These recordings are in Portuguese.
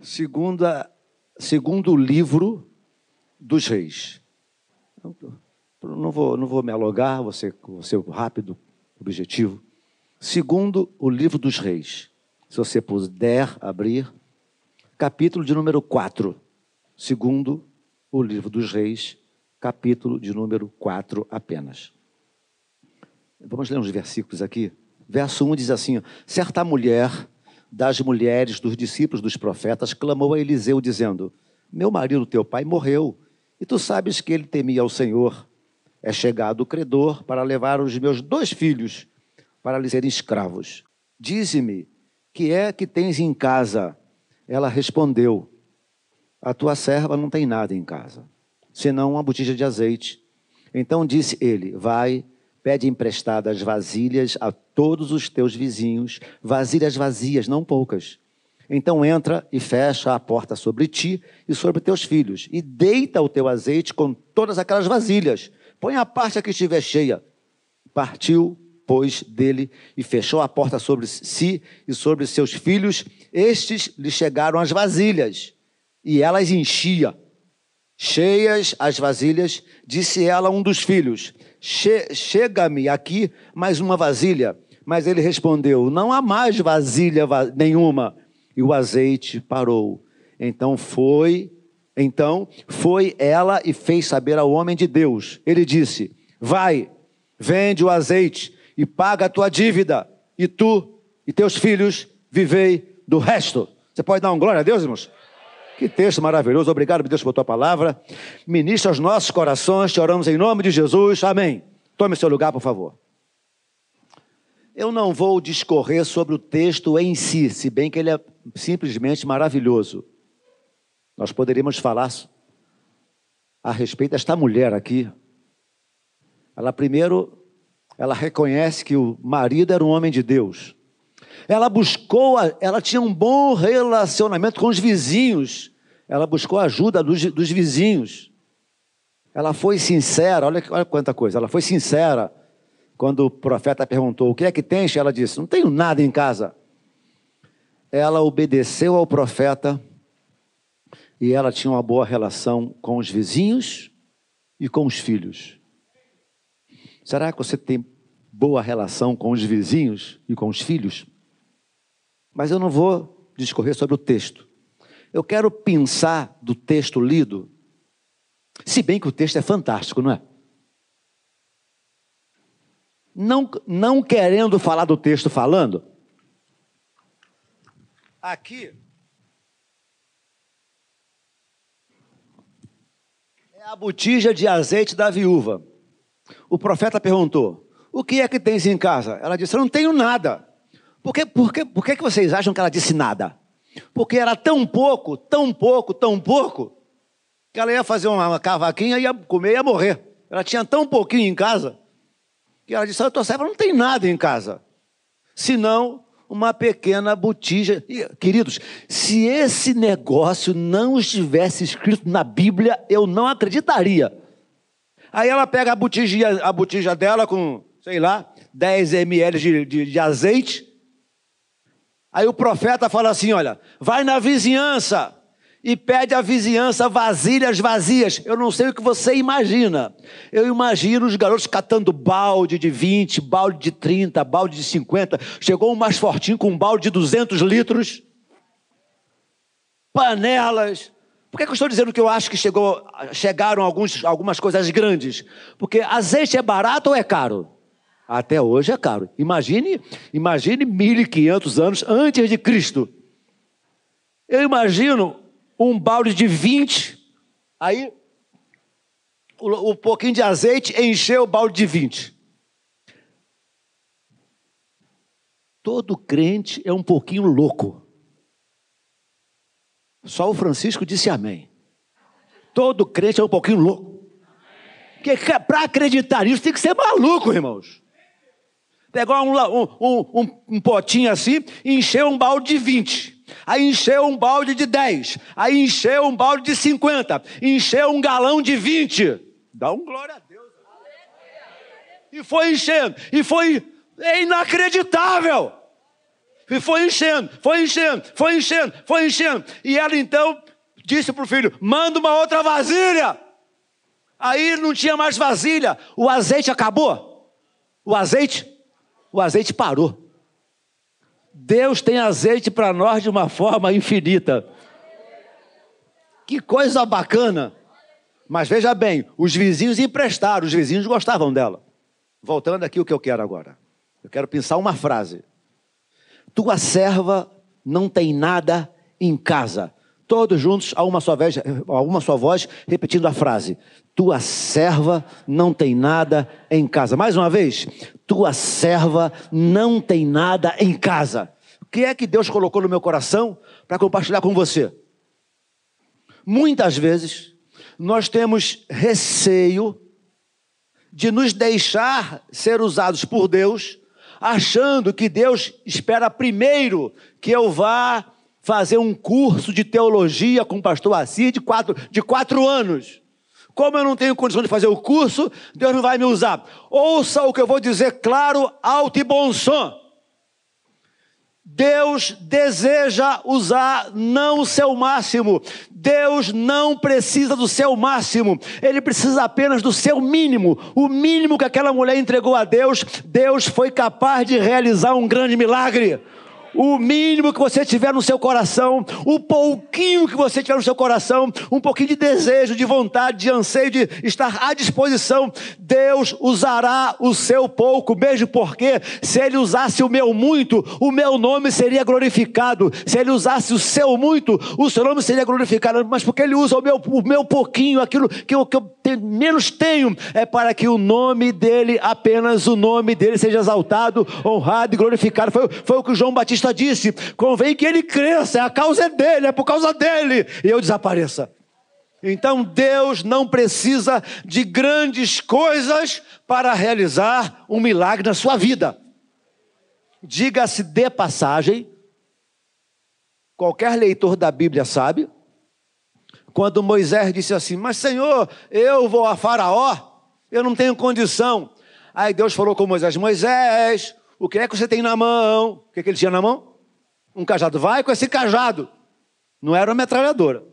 Segunda, segundo livro dos reis. Não vou, não vou me alugar, vou ser, vou ser rápido, objetivo. Segundo o livro dos reis. Se você puder abrir, capítulo de número 4. Segundo o livro dos reis, capítulo de número 4 apenas. Vamos ler uns versículos aqui. Verso 1 diz assim: Certa mulher das mulheres dos discípulos dos profetas clamou a Eliseu, dizendo: Meu marido, teu pai, morreu, e tu sabes que ele temia ao Senhor. É chegado o credor para levar os meus dois filhos para lhe serem escravos. Dize-me, que é que tens em casa? Ela respondeu: A tua serva não tem nada em casa, senão uma botija de azeite. Então disse ele: Vai, pede emprestadas vasilhas a todos os teus vizinhos, vasilhas vazias, não poucas. Então entra e fecha a porta sobre ti e sobre teus filhos, e deita o teu azeite com todas aquelas vasilhas. Põe a parte que estiver cheia. Partiu pois, dele e fechou a porta sobre si e sobre seus filhos. Estes lhe chegaram as vasilhas e elas enchia. Cheias as vasilhas, disse ela a um dos filhos: che Chega-me aqui mais uma vasilha. Mas ele respondeu: Não há mais vasilha nenhuma. E o azeite parou. Então foi, então foi ela e fez saber ao homem de Deus. Ele disse: Vai, vende o azeite e paga a tua dívida, e tu e teus filhos vivei do resto. Você pode dar um glória a Deus, irmãos? Que texto maravilhoso. Obrigado, Deus, por tua palavra. Ministra os nossos corações. Te oramos em nome de Jesus. Amém. Tome seu lugar, por favor. Eu não vou discorrer sobre o texto em si, se bem que ele é simplesmente maravilhoso. Nós poderíamos falar a respeito desta mulher aqui. Ela primeiro ela reconhece que o marido era um homem de Deus. Ela buscou, ela tinha um bom relacionamento com os vizinhos. Ela buscou a ajuda dos, dos vizinhos. Ela foi sincera, olha, olha quanta coisa. Ela foi sincera quando o profeta perguntou: O que é que tens? Ela disse: Não tenho nada em casa. Ela obedeceu ao profeta e ela tinha uma boa relação com os vizinhos e com os filhos. Será que você tem boa relação com os vizinhos e com os filhos? Mas eu não vou discorrer sobre o texto. Eu quero pensar do texto lido, se bem que o texto é fantástico, não é? Não, não querendo falar do texto falando, aqui é a botija de azeite da viúva. O profeta perguntou: O que é que tens em casa? Ela disse: Eu não tenho nada. Por que, por, que, por que vocês acham que ela disse nada? Porque era tão pouco, tão pouco, tão pouco, que ela ia fazer uma cavaquinha, ia comer e ia morrer. Ela tinha tão pouquinho em casa, que ela disse: A tua serva não tem nada em casa, senão uma pequena botija. E, queridos, se esse negócio não estivesse escrito na Bíblia, eu não acreditaria. Aí ela pega a botija, a botija dela com, sei lá, 10 ml de, de, de azeite. Aí o profeta fala assim: olha, vai na vizinhança e pede à vizinhança vasilhas vazias. Eu não sei o que você imagina. Eu imagino os garotos catando balde de 20, balde de 30, balde de 50. Chegou um mais fortinho com um balde de 200 litros. Panelas, por que, que eu estou dizendo que eu acho que chegou, chegaram alguns, algumas coisas grandes? Porque azeite é barato ou é caro? Até hoje é caro. Imagine, imagine 1500 anos antes de Cristo. Eu imagino um balde de 20, aí o, o pouquinho de azeite encheu o balde de 20. Todo crente é um pouquinho louco. Só o Francisco disse amém. Todo crente é um pouquinho louco. Porque para acreditar nisso tem que ser maluco, irmãos. Pegar um, um, um, um potinho assim e encher um balde de 20. Aí encheu um balde de 10. Aí encheu um balde de 50. Encheu um galão de 20. Dá um glória a Deus. E foi enchendo. E foi. É inacreditável. E foi enchendo, foi enchendo, foi enchendo, foi enchendo. E ela então disse para o filho: manda uma outra vasilha. Aí não tinha mais vasilha, o azeite acabou. O azeite, o azeite parou. Deus tem azeite para nós de uma forma infinita. Que coisa bacana. Mas veja bem, os vizinhos emprestaram, os vizinhos gostavam dela. Voltando aqui o que eu quero agora. Eu quero pensar uma frase. Tua serva não tem nada em casa. Todos juntos, a uma só vez, a uma só voz, repetindo a frase: Tua serva não tem nada em casa. Mais uma vez, tua serva não tem nada em casa. O que é que Deus colocou no meu coração para compartilhar com você? Muitas vezes nós temos receio de nos deixar ser usados por Deus, achando que Deus espera primeiro que eu vá fazer um curso de teologia com o pastor Assis de quatro, de quatro anos. Como eu não tenho condição de fazer o curso, Deus não vai me usar. Ouça o que eu vou dizer claro, alto e bom som. Deus deseja usar não o seu máximo. Deus não precisa do seu máximo. Ele precisa apenas do seu mínimo. O mínimo que aquela mulher entregou a Deus, Deus foi capaz de realizar um grande milagre o mínimo que você tiver no seu coração, o pouquinho que você tiver no seu coração, um pouquinho de desejo, de vontade, de anseio, de estar à disposição, Deus usará o seu pouco, mesmo porque se Ele usasse o meu muito, o meu nome seria glorificado, se Ele usasse o seu muito, o seu nome seria glorificado, mas porque Ele usa o meu, o meu pouquinho, aquilo que eu, que eu menos tenho, é para que o nome dEle, apenas o nome dEle seja exaltado, honrado e glorificado. Foi, foi o que João Batista Disse: convém que ele cresça, a causa é dele, é por causa dele, e eu desapareça. Então Deus não precisa de grandes coisas para realizar um milagre na sua vida. Diga-se de passagem, qualquer leitor da Bíblia sabe, quando Moisés disse assim: Mas Senhor, eu vou a Faraó, eu não tenho condição. Aí Deus falou com Moisés: Moisés, o que é que você tem na mão? O que, é que ele tinha na mão? Um cajado. Vai com esse cajado. Não era uma metralhadora.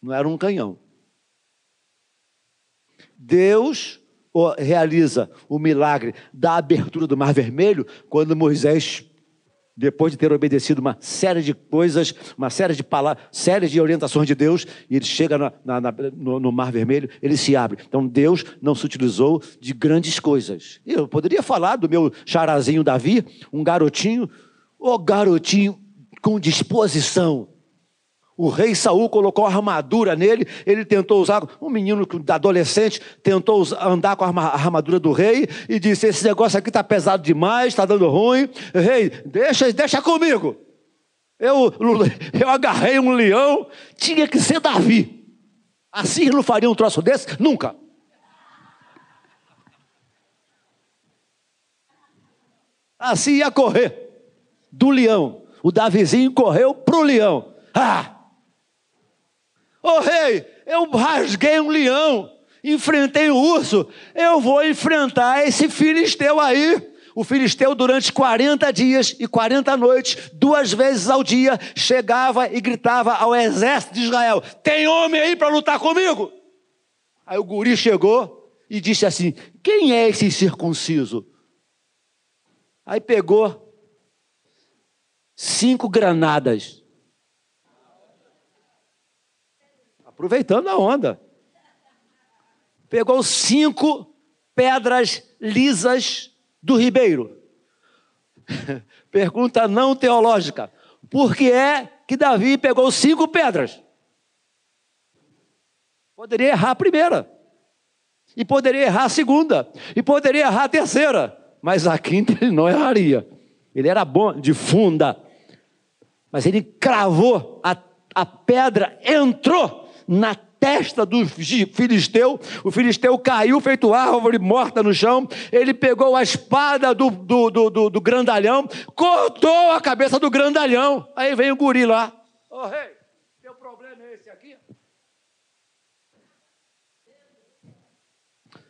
Não era um canhão. Deus realiza o milagre da abertura do Mar Vermelho quando Moisés depois de ter obedecido uma série de coisas, uma série de palavras, série de orientações de Deus, e ele chega na, na, na, no, no, Mar Vermelho, ele se abre. Então Deus não se utilizou de grandes coisas. Eu poderia falar do meu charazinho Davi, um garotinho, o garotinho com disposição, o rei Saul colocou armadura nele, ele tentou usar, um menino adolescente tentou andar com a armadura do rei e disse: Esse negócio aqui está pesado demais, está dando ruim. Rei, deixa, deixa comigo. Eu, eu agarrei um leão, tinha que ser Davi. Assim não faria um troço desse? Nunca. Assim ia correr do leão. O Davizinho correu para o leão. Ah! Ô oh, rei, eu rasguei um leão, enfrentei o urso, eu vou enfrentar esse filisteu aí. O filisteu, durante 40 dias e 40 noites, duas vezes ao dia, chegava e gritava ao exército de Israel: Tem homem aí para lutar comigo? Aí o guri chegou e disse assim: Quem é esse circunciso? Aí pegou cinco granadas aproveitando a onda. Pegou cinco pedras lisas do ribeiro. Pergunta não teológica. Por que é que Davi pegou cinco pedras? Poderia errar a primeira. E poderia errar a segunda. E poderia errar a terceira. Mas a quinta ele não erraria. Ele era bom de funda. Mas ele cravou, a, a pedra entrou na testa do filisteu, o filisteu caiu feito árvore morta no chão, ele pegou a espada do, do, do, do, do grandalhão, cortou a cabeça do grandalhão, aí vem o guri lá, ô oh, rei, teu problema é esse aqui?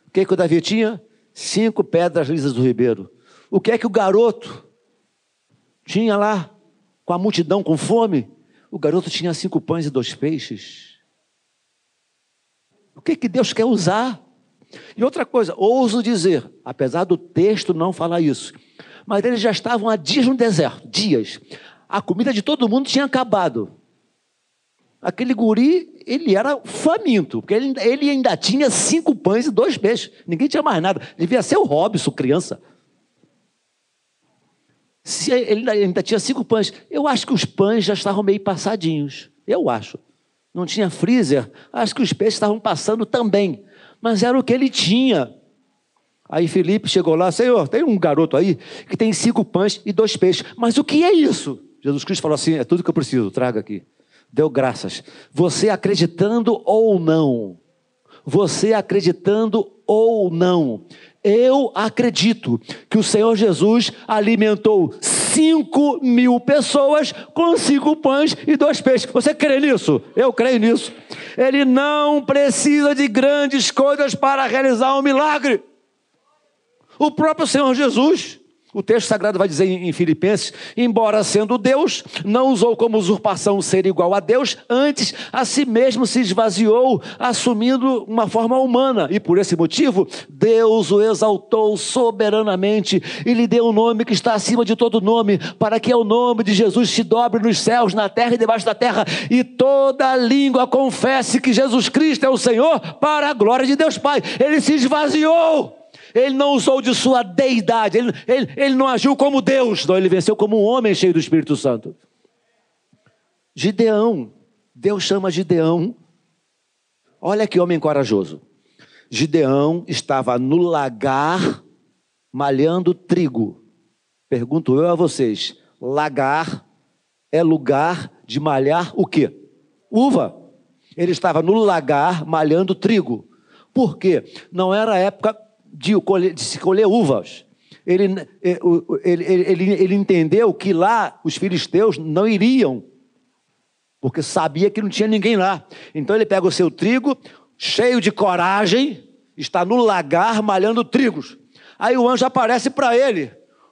O que, que o Davi tinha? cinco pedras lisas do ribeiro. O que é que o garoto tinha lá, com a multidão com fome? O garoto tinha cinco pães e dois peixes. Que, que Deus quer usar? E outra coisa, ouso dizer, apesar do texto não falar isso, mas eles já estavam há dias no deserto, dias. A comida de todo mundo tinha acabado. Aquele guri, ele era faminto, porque ele, ele ainda tinha cinco pães e dois peixes. Ninguém tinha mais nada. Devia ser o Robson, criança. Se ele ainda tinha cinco pães. Eu acho que os pães já estavam meio passadinhos. Eu acho. Não tinha freezer. Acho que os peixes estavam passando também. Mas era o que ele tinha. Aí Felipe chegou lá, Senhor, tem um garoto aí que tem cinco pães e dois peixes. Mas o que é isso? Jesus Cristo falou assim: é tudo que eu preciso, traga aqui. Deu graças. Você acreditando ou não, você acreditando ou não, eu acredito que o Senhor Jesus alimentou cinco mil pessoas com cinco pães e dois peixes. Você crê nisso? Eu creio nisso. Ele não precisa de grandes coisas para realizar um milagre. O próprio Senhor Jesus, o texto sagrado vai dizer em Filipenses: embora sendo Deus, não usou como usurpação ser igual a Deus, antes a si mesmo se esvaziou, assumindo uma forma humana, e por esse motivo, Deus o exaltou soberanamente e lhe deu um nome que está acima de todo nome, para que o nome de Jesus se dobre nos céus, na terra e debaixo da terra, e toda língua confesse que Jesus Cristo é o Senhor, para a glória de Deus Pai. Ele se esvaziou ele não usou de sua deidade, ele, ele, ele não agiu como Deus, não, ele venceu como um homem cheio do Espírito Santo. Gideão, Deus chama Gideão. Olha que homem corajoso. Gideão estava no lagar malhando trigo. Pergunto eu a vocês: lagar é lugar de malhar o quê? Uva. Ele estava no lagar malhando trigo. Por quê? Não era época de, de se colher uvas. Ele, eh, ele, ele, ele entendeu que lá os filisteus não iriam, porque sabia que não tinha ninguém lá. Então ele pega o seu trigo, cheio de coragem, está no lagar malhando trigos. Aí o anjo aparece para ele.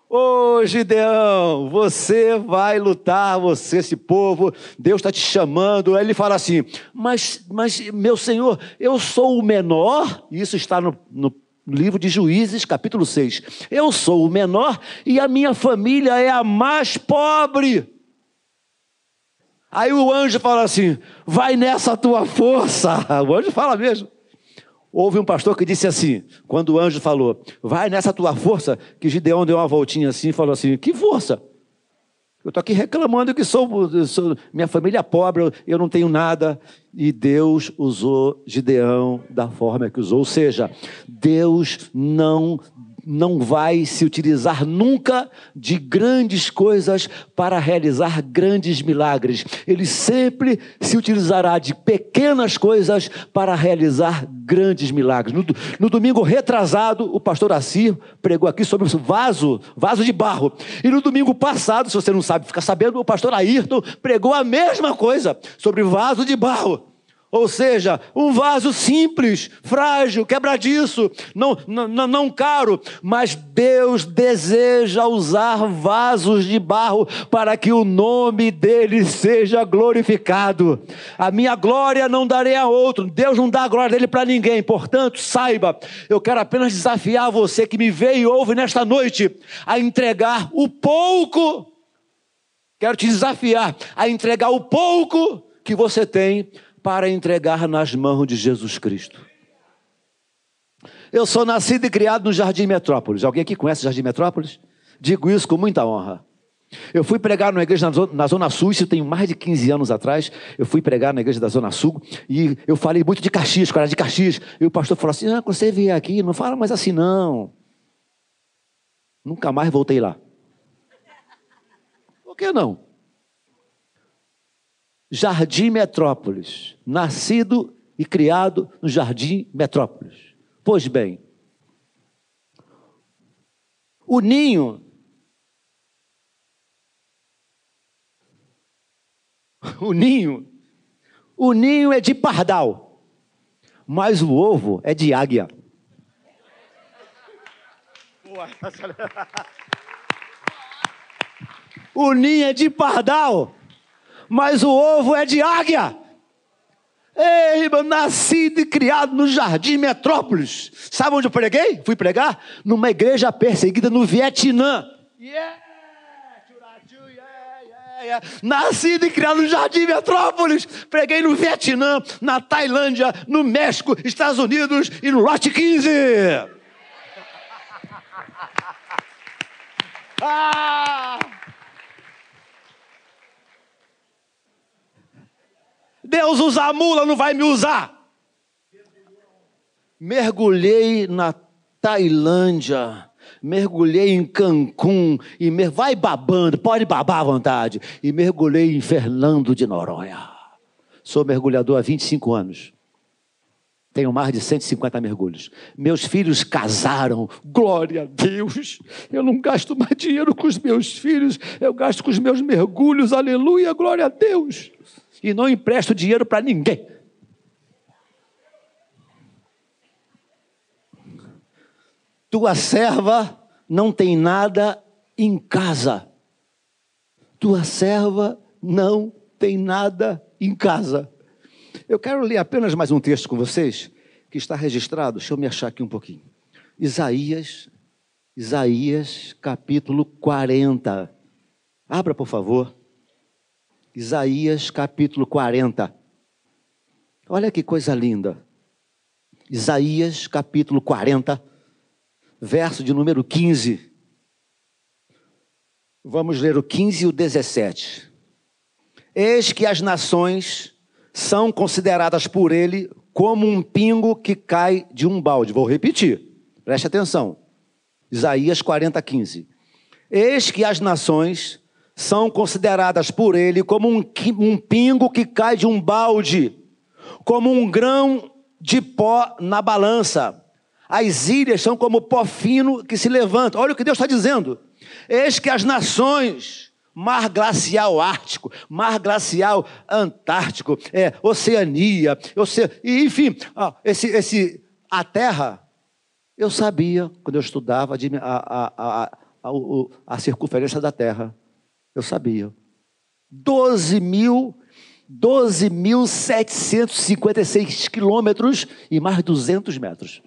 Ô oh, Gideão, você vai lutar, você, esse povo, Deus está te chamando. Aí ele fala assim: mas, mas, meu senhor, eu sou o menor, isso está no no livro de Juízes, capítulo 6. Eu sou o menor e a minha família é a mais pobre. Aí o anjo fala assim: vai nessa tua força. O anjo fala mesmo. Houve um pastor que disse assim, quando o anjo falou, vai nessa tua força, que Gideão deu uma voltinha assim e falou assim: que força? Eu estou aqui reclamando que sou, sou, minha família é pobre, eu não tenho nada. E Deus usou Gideão da forma que usou. Ou seja, Deus não não vai se utilizar nunca de grandes coisas para realizar grandes milagres. Ele sempre se utilizará de pequenas coisas para realizar grandes milagres. No, no domingo retrasado, o pastor Assir pregou aqui sobre o vaso, vaso de barro. E no domingo passado, se você não sabe, fica sabendo, o pastor Ayrton pregou a mesma coisa sobre vaso de barro. Ou seja, um vaso simples, frágil, quebradiço, não, não, não caro, mas Deus deseja usar vasos de barro para que o nome dele seja glorificado. A minha glória não darei a outro, Deus não dá a glória dele para ninguém, portanto, saiba, eu quero apenas desafiar você que me vê e ouve nesta noite a entregar o pouco, quero te desafiar a entregar o pouco que você tem para entregar nas mãos de Jesus Cristo. Eu sou nascido e criado no Jardim Metrópolis. Alguém aqui conhece o Jardim Metrópolis? Digo isso com muita honra. Eu fui pregar numa igreja na Zona Sul, isso tem mais de 15 anos atrás. Eu fui pregar na igreja da Zona Sul e eu falei muito de Caxias, cara, de Caxias. E o pastor falou assim: ah, quando você vier aqui, não fala mais assim, não. Nunca mais voltei lá. Por que não? Jardim Metrópolis, nascido e criado no Jardim Metrópolis. Pois bem, o ninho o ninho o ninho é de pardal, mas o ovo é de águia. O ninho é de pardal, mas o ovo é de águia. Ei, irmão, nascido e criado no Jardim Metrópolis. Sabe onde eu preguei? Fui pregar? Numa igreja perseguida no Vietnã. Yeah! Nascido e criado no Jardim Metrópolis. Preguei no Vietnã, na Tailândia, no México, Estados Unidos e no Lote 15. Ah! Deus usa a mula, não vai me usar. Mergulhei na Tailândia mergulhei em Cancún, e mer... vai babando, pode babar à vontade, e mergulhei em Fernando de Noronha. Sou mergulhador há 25 anos. Tenho mais de 150 mergulhos. Meus filhos casaram, glória a Deus. Eu não gasto mais dinheiro com os meus filhos, eu gasto com os meus mergulhos, aleluia, glória a Deus. E não empresto dinheiro para ninguém. Tua serva não tem nada em casa. Tua serva não tem nada em casa. Eu quero ler apenas mais um texto com vocês, que está registrado, deixa eu me achar aqui um pouquinho. Isaías, Isaías capítulo 40. Abra, por favor. Isaías capítulo 40. Olha que coisa linda. Isaías capítulo 40 verso de número 15. Vamos ler o 15 e o 17. Eis que as nações são consideradas por ele como um pingo que cai de um balde. Vou repetir, preste atenção. Isaías 40, 15. Eis que as nações são consideradas por ele como um, um pingo que cai de um balde, como um grão de pó na balança. As ilhas são como pó fino que se levanta. Olha o que Deus está dizendo. Eis que as nações, mar glacial ártico, mar glacial antártico, é, Oceania, oce... enfim, ó, esse, esse, a Terra, eu sabia, quando eu estudava a, a, a, a circunferência da Terra, eu sabia. 12 mil 12.756 quilômetros e mais 200 metros.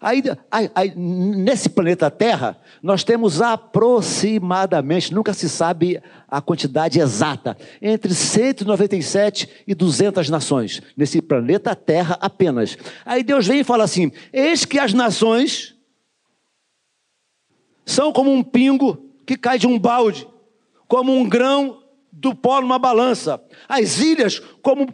Aí, aí, aí, nesse planeta Terra, nós temos aproximadamente, nunca se sabe a quantidade exata, entre 197 e 200 nações, nesse planeta Terra apenas. Aí Deus vem e fala assim: Eis que as nações são como um pingo que cai de um balde, como um grão do pó numa balança, as ilhas como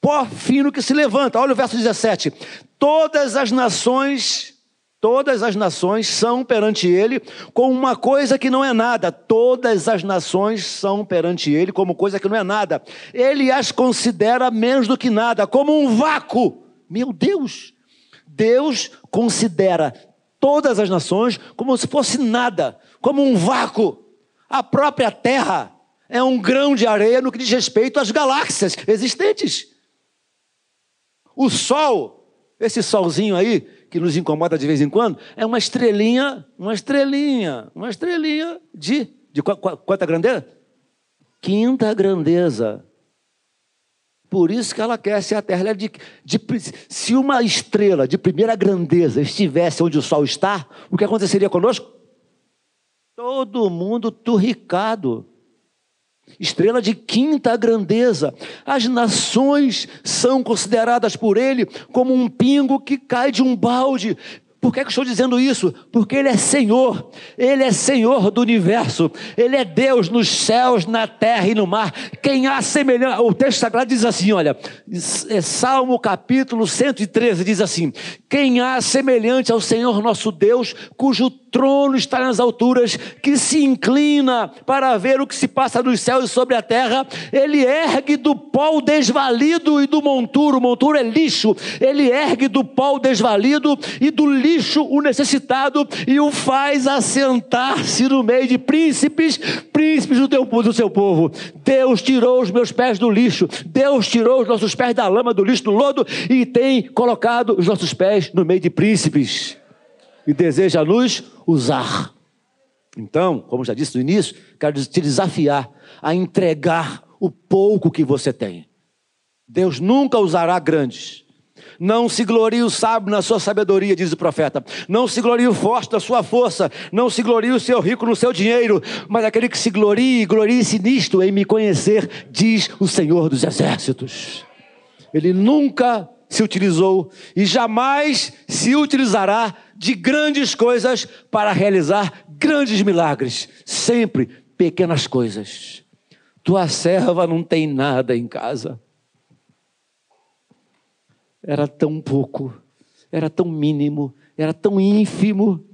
pó fino que se levanta. Olha o verso 17. Todas as nações, todas as nações são perante ele como uma coisa que não é nada. Todas as nações são perante ele como coisa que não é nada. Ele as considera menos do que nada, como um vácuo. Meu Deus! Deus considera todas as nações como se fosse nada, como um vácuo. A própria terra é um grão de areia no que diz respeito às galáxias existentes. O sol, esse solzinho aí, que nos incomoda de vez em quando, é uma estrelinha, uma estrelinha, uma estrelinha de, de quanta grandeza? Quinta grandeza. Por isso que ela quer ser a Terra. É de, de, se uma estrela de primeira grandeza estivesse onde o Sol está, o que aconteceria conosco? Todo mundo turricado estrela de quinta grandeza. As nações são consideradas por ele como um pingo que cai de um balde. Por que, é que estou dizendo isso? Porque Ele é Senhor, Ele é Senhor do universo, Ele é Deus nos céus, na terra e no mar. Quem há semelhança, o texto sagrado diz assim: olha, é Salmo capítulo 113 diz assim: Quem há semelhante ao Senhor nosso Deus, cujo trono está nas alturas, que se inclina para ver o que se passa nos céus e sobre a terra. Ele ergue do pó desvalido e do monturo, monturo é lixo. Ele ergue do pó desvalido e do lixo o necessitado e o faz assentar-se no meio de príncipes, príncipes do, teu, do seu povo. Deus tirou os meus pés do lixo, Deus tirou os nossos pés da lama, do lixo, do lodo e tem colocado os nossos pés no meio de príncipes. E deseja nos usar. Então, como já disse no início, quero te desafiar a entregar o pouco que você tem. Deus nunca usará grandes. Não se glorie o sábio na sua sabedoria, diz o profeta. Não se glorie o forte na sua força. Não se glorie o seu rico no seu dinheiro. Mas aquele que se glorie, glorie-se nisto, em me conhecer, diz o Senhor dos Exércitos. Ele nunca se utilizou e jamais se utilizará de grandes coisas para realizar grandes milagres. Sempre pequenas coisas. Tua serva não tem nada em casa. Era tão pouco, era tão mínimo, era tão ínfimo,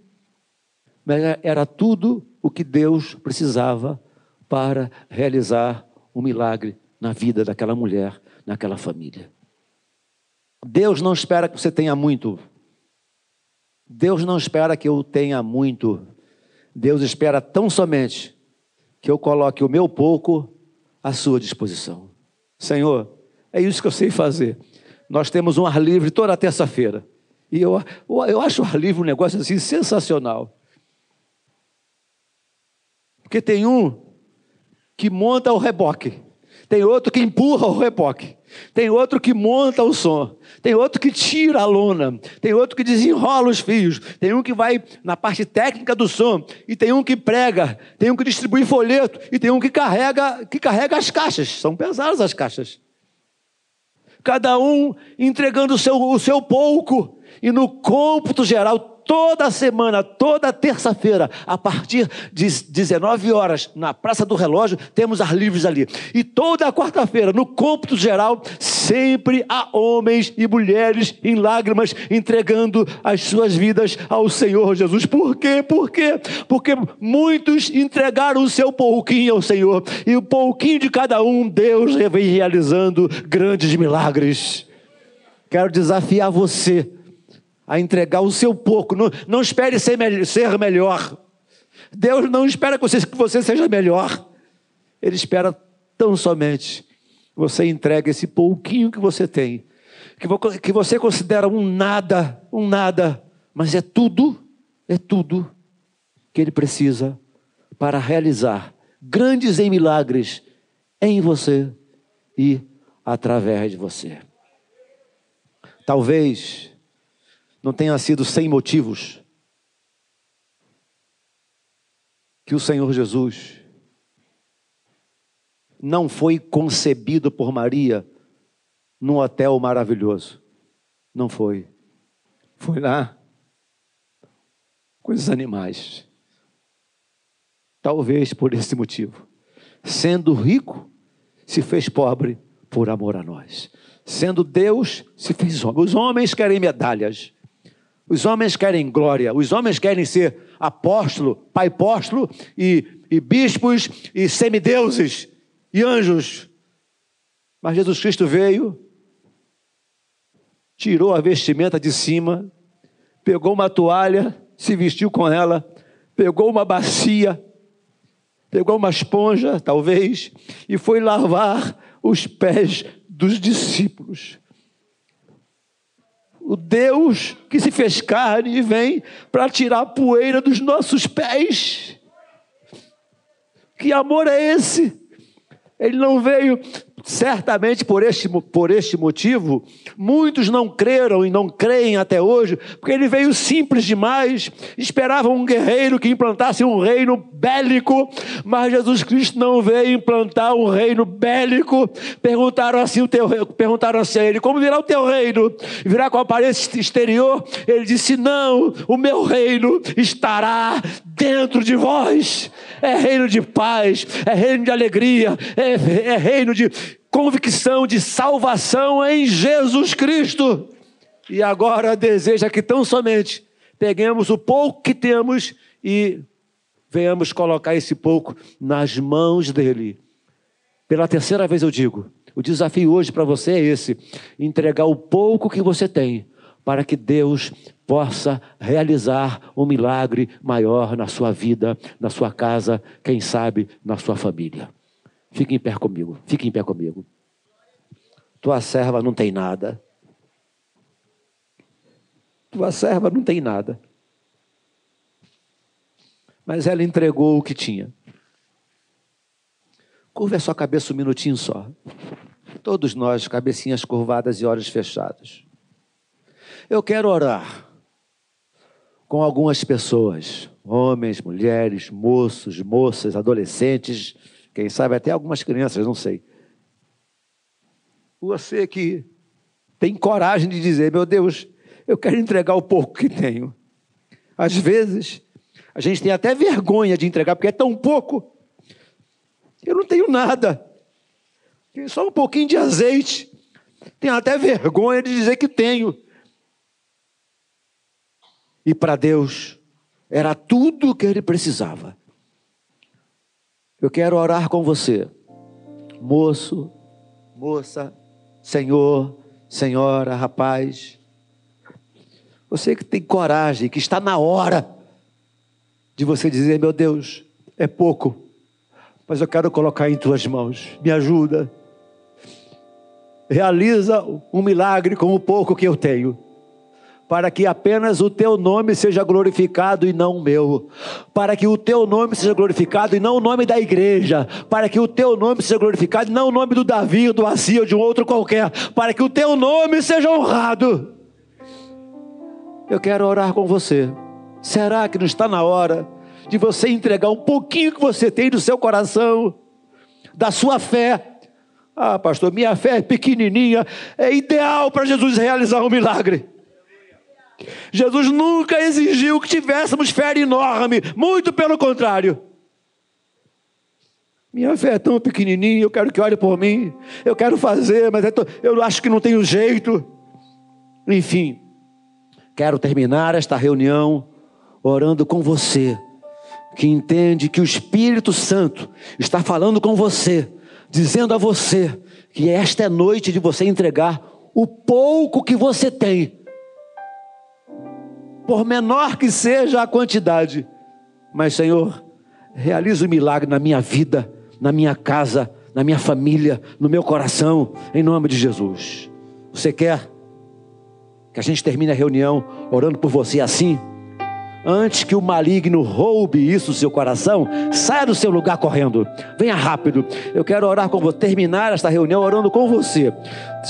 mas era tudo o que Deus precisava para realizar um milagre na vida daquela mulher, naquela família. Deus não espera que você tenha muito. Deus não espera que eu tenha muito. Deus espera tão somente que eu coloque o meu pouco à sua disposição. Senhor, é isso que eu sei fazer. Nós temos um ar livre toda terça-feira. E eu, eu acho o ar livre um negócio assim sensacional. Porque tem um que monta o reboque, tem outro que empurra o reboque, tem outro que monta o som, tem outro que tira a lona, tem outro que desenrola os fios, tem um que vai na parte técnica do som, e tem um que prega, tem um que distribui folheto, e tem um que carrega, que carrega as caixas. São pesadas as caixas. Cada um entregando o seu, o seu pouco, e no cômputo geral, toda semana, toda terça-feira, a partir de 19 horas, na Praça do Relógio, temos ar livres ali. E toda quarta-feira, no cômputo geral, sempre há homens e mulheres em lágrimas entregando as suas vidas ao Senhor Jesus. Por quê? Por quê? Porque muitos entregaram o seu pouquinho ao Senhor, e o pouquinho de cada um, Deus vem realizando grandes milagres. Quero desafiar você a entregar o seu pouco. Não, não espere ser, me ser melhor. Deus não espera que você, que você seja melhor. Ele espera tão somente que você entregue esse pouquinho que você tem, que, que você considera um nada, um nada, mas é tudo, é tudo que Ele precisa para realizar grandes em milagres em você e através de você. Talvez não tenha sido sem motivos que o Senhor Jesus não foi concebido por Maria num hotel maravilhoso. Não foi. Foi lá com os animais. Talvez por esse motivo. Sendo rico, se fez pobre por amor a nós. Sendo Deus, se fez homem. Os homens querem medalhas. Os homens querem glória, os homens querem ser apóstolo, pai apóstolo e, e bispos e semideuses e anjos. Mas Jesus Cristo veio, tirou a vestimenta de cima, pegou uma toalha, se vestiu com ela, pegou uma bacia, pegou uma esponja, talvez, e foi lavar os pés dos discípulos o Deus que se fez carne e vem para tirar a poeira dos nossos pés. Que amor é esse? Ele não veio Certamente por este, por este motivo, muitos não creram e não creem até hoje, porque ele veio simples demais, esperavam um guerreiro que implantasse um reino bélico, mas Jesus Cristo não veio implantar um reino bélico. Perguntaram assim, o teu, perguntaram assim a ele: como virá o teu reino? Virá com a aparência exterior? Ele disse: não, o meu reino estará dentro de vós. É reino de paz, é reino de alegria, é, é reino de convicção de salvação em Jesus Cristo. E agora deseja que tão somente peguemos o pouco que temos e venhamos colocar esse pouco nas mãos dele. Pela terceira vez eu digo: o desafio hoje para você é esse: entregar o pouco que você tem, para que Deus possa realizar um milagre maior na sua vida, na sua casa, quem sabe na sua família. Fique em pé comigo, fique em pé comigo. Tua serva não tem nada. Tua serva não tem nada. mas ela entregou o que tinha. Curva a sua cabeça um minutinho só. Todos nós, cabecinhas curvadas e olhos fechados. Eu quero orar com algumas pessoas, homens, mulheres, moços, moças, adolescentes, quem sabe até algumas crianças, não sei. Você que tem coragem de dizer, meu Deus, eu quero entregar o pouco que tenho. Às vezes, a gente tem até vergonha de entregar, porque é tão pouco. Eu não tenho nada. Tenho só um pouquinho de azeite. Tenho até vergonha de dizer que tenho. E para Deus, era tudo o que ele precisava. Eu quero orar com você, moço, moça, senhor, senhora, rapaz. Você que tem coragem, que está na hora de você dizer: Meu Deus, é pouco, mas eu quero colocar em tuas mãos, me ajuda. Realiza um milagre com o pouco que eu tenho para que apenas o teu nome seja glorificado e não o meu, para que o teu nome seja glorificado e não o nome da igreja, para que o teu nome seja glorificado e não o nome do Davi, do Assi ou de um outro qualquer, para que o teu nome seja honrado. Eu quero orar com você. Será que não está na hora de você entregar um pouquinho que você tem do seu coração, da sua fé? Ah, pastor, minha fé é pequenininha, é ideal para Jesus realizar um milagre. Jesus nunca exigiu que tivéssemos fé enorme, muito pelo contrário. Minha fé é tão pequenininha, eu quero que olhe por mim, eu quero fazer, mas é eu acho que não tenho jeito. Enfim, quero terminar esta reunião orando com você, que entende que o Espírito Santo está falando com você, dizendo a você que esta é noite de você entregar o pouco que você tem por menor que seja a quantidade. Mas, Senhor, realiza o um milagre na minha vida, na minha casa, na minha família, no meu coração, em nome de Jesus. Você quer que a gente termine a reunião orando por você assim? Antes que o maligno roube isso do seu coração, saia do seu lugar correndo. Venha rápido. Eu quero orar com você, terminar esta reunião orando com você.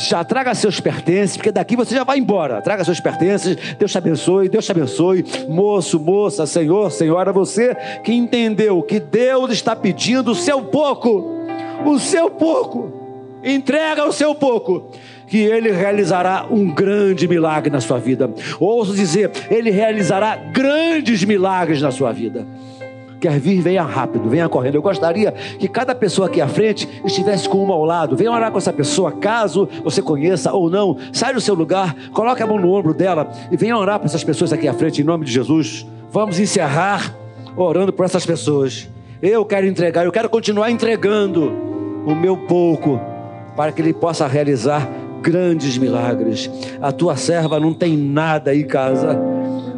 Já traga seus pertences, porque daqui você já vai embora. Traga seus pertences. Deus te abençoe, Deus te abençoe. Moço, moça, senhor, senhora, você que entendeu que Deus está pedindo o seu pouco. O seu pouco. Entrega o seu pouco que ele realizará um grande milagre na sua vida. Ouço dizer, ele realizará grandes milagres na sua vida. Quer vir, venha rápido, venha correndo. Eu gostaria que cada pessoa aqui à frente estivesse com uma ao lado. Venha orar com essa pessoa, caso você conheça ou não. Sai do seu lugar, coloque a mão no ombro dela e venha orar para essas pessoas aqui à frente, em nome de Jesus. Vamos encerrar orando por essas pessoas. Eu quero entregar, eu quero continuar entregando o meu pouco para que Ele possa realizar grandes milagres. A tua serva não tem nada em casa.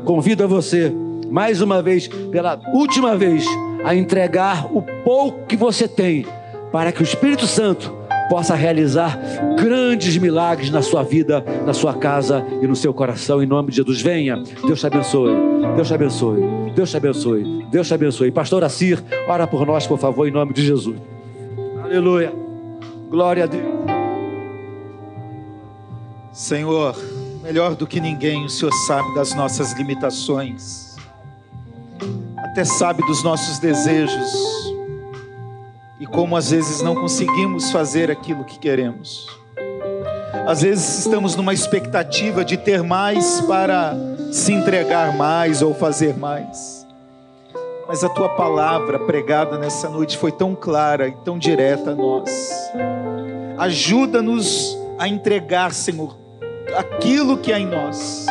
Convido a você, mais uma vez, pela última vez, a entregar o pouco que você tem, para que o Espírito Santo possa realizar grandes milagres na sua vida, na sua casa e no seu coração, em nome de Jesus. Venha, Deus te abençoe, Deus te abençoe, Deus te abençoe, Deus te abençoe. Pastor Assir, ora por nós, por favor, em nome de Jesus. Aleluia, glória a Deus. Senhor, melhor do que ninguém, o Senhor sabe das nossas limitações, até sabe dos nossos desejos e como às vezes não conseguimos fazer aquilo que queremos. Às vezes estamos numa expectativa de ter mais para se entregar mais ou fazer mais. Mas a tua palavra pregada nessa noite foi tão clara e tão direta a nós. Ajuda-nos a entregar, Senhor, aquilo que há em nós,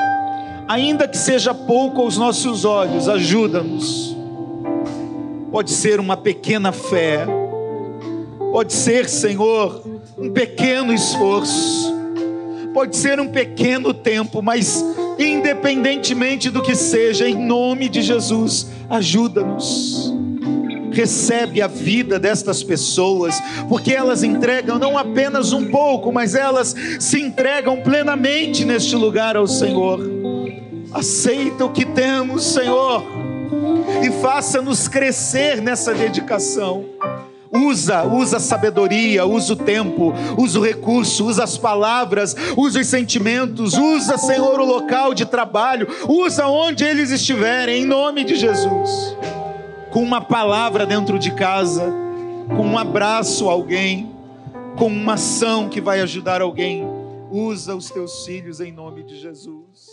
ainda que seja pouco aos nossos olhos, ajuda-nos. Pode ser uma pequena fé, pode ser, Senhor, um pequeno esforço, pode ser um pequeno tempo, mas independentemente do que seja, em nome de Jesus, ajuda-nos recebe a vida destas pessoas, porque elas entregam não apenas um pouco, mas elas se entregam plenamente neste lugar ao Senhor. Aceita o que temos, Senhor. e faça-nos crescer nessa dedicação. Usa, usa a sabedoria, usa o tempo, usa o recurso, usa as palavras, usa os sentimentos, usa, Senhor, o local de trabalho, usa onde eles estiverem, em nome de Jesus. Com uma palavra dentro de casa, com um abraço a alguém, com uma ação que vai ajudar alguém. Usa os teus filhos em nome de Jesus.